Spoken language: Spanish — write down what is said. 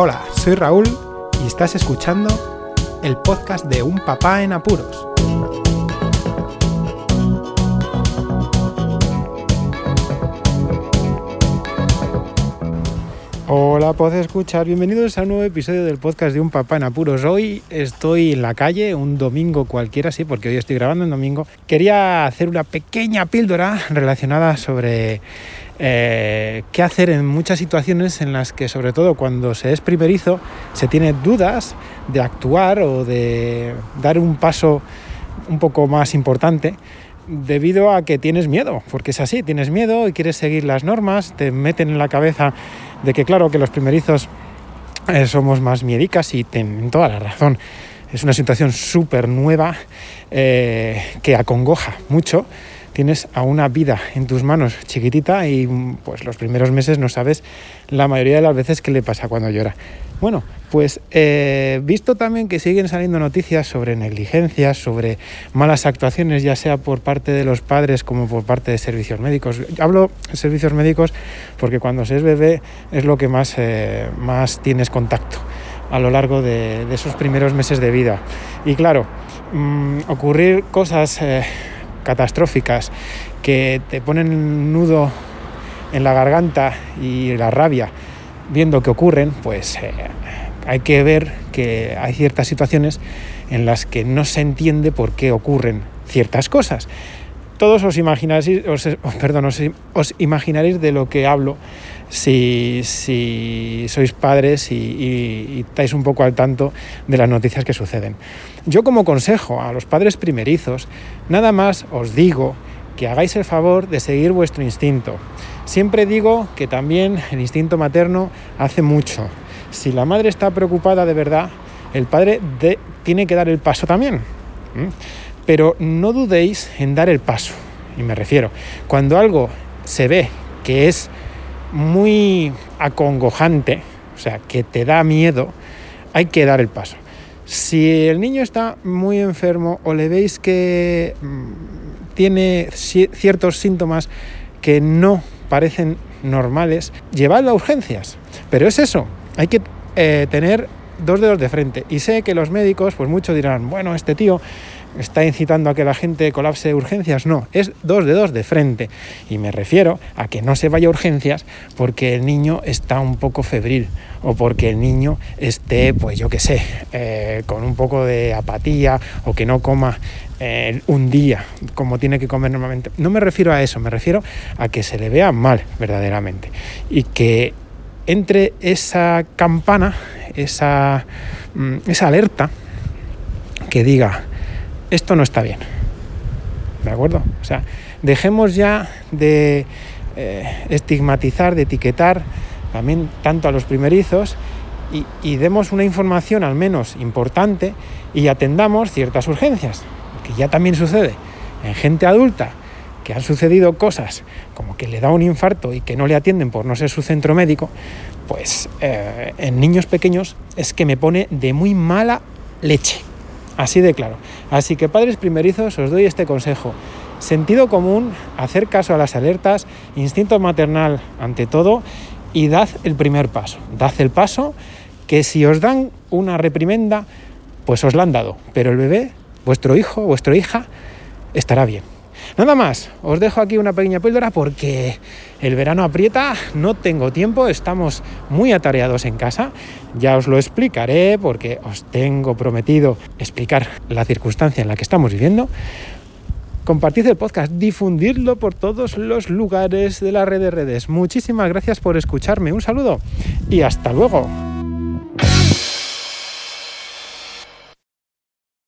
Hola, soy Raúl y estás escuchando el podcast de Un Papá en Apuros. Hola, puedes escuchar. Bienvenidos a un nuevo episodio del podcast de Un Papá en Apuros. Hoy estoy en la calle, un domingo cualquiera, sí, porque hoy estoy grabando en domingo. Quería hacer una pequeña píldora relacionada sobre eh, qué hacer en muchas situaciones en las que, sobre todo cuando se es primerizo, se tiene dudas de actuar o de dar un paso un poco más importante debido a que tienes miedo, porque es así, tienes miedo y quieres seguir las normas, te meten en la cabeza de que claro que los primerizos eh, somos más miedicas y tienen toda la razón. Es una situación súper nueva eh, que acongoja mucho tienes a una vida en tus manos chiquitita y pues los primeros meses no sabes la mayoría de las veces qué le pasa cuando llora. Bueno, pues eh, visto también que siguen saliendo noticias sobre negligencias, sobre malas actuaciones, ya sea por parte de los padres como por parte de servicios médicos. Hablo de servicios médicos porque cuando se es bebé es lo que más, eh, más tienes contacto a lo largo de, esos primeros meses de vida. Y claro, mm, ocurrir cosas... Eh, catastróficas que te ponen nudo en la garganta y la rabia viendo que ocurren, pues eh, hay que ver que hay ciertas situaciones en las que no se entiende por qué ocurren ciertas cosas. Todos os imaginaréis, perdón, os, imaginaréis de lo que hablo si, sois padres y, y, estáis un poco al tanto de las noticias que suceden. Yo como consejo a los padres primerizos, nada más os digo que hagáis el favor de seguir vuestro instinto. Siempre digo que también el instinto materno hace mucho. Si la madre está preocupada de verdad, el padre tiene que dar el paso también. Pero no dudéis en dar el paso. Y me refiero, cuando algo se ve que es muy acongojante, o sea, que te da miedo, hay que dar el paso. Si el niño está muy enfermo o le veis que mm, tiene ciertos síntomas que no parecen normales, llevadlo a urgencias. Pero es eso, hay que eh, tener dos dedos de frente. Y sé que los médicos, pues muchos dirán, bueno, este tío está incitando a que la gente colapse urgencias. No, es dos dedos de frente. Y me refiero a que no se vaya a urgencias porque el niño está un poco febril o porque el niño esté, pues yo qué sé, eh, con un poco de apatía o que no coma eh, un día como tiene que comer normalmente. No me refiero a eso, me refiero a que se le vea mal verdaderamente y que entre esa campana, esa, mm, esa alerta que diga, esto no está bien. ¿De acuerdo? O sea, dejemos ya de eh, estigmatizar, de etiquetar también tanto a los primerizos y, demos una información al menos importante y atendamos ciertas urgencias, que ya también sucede en gente adulta que han sucedido cosas como que le da un infarto y que no le atienden por no ser su centro médico, pues eh, en niños pequeños es que me pone de muy mala leche. Así de claro. Así que padres primerizos os doy este consejo. Sentido común, hacer caso a las alertas, instinto maternal ante todo y dad el primer paso. Dad el paso que si os dan una reprimenda, pues os la han dado. Pero el bebé, vuestro hijo, vuestra hija, estará bien. Nada más, os dejo aquí una pequeña píldora porque el verano aprieta, no tengo tiempo, estamos muy atareados en casa. Ya os lo explicaré porque os tengo prometido explicar la circunstancia en la que estamos viviendo. Compartid el podcast, difundirlo por todos los lugares de la red de redes. Muchísimas gracias por escucharme. Un saludo y hasta luego.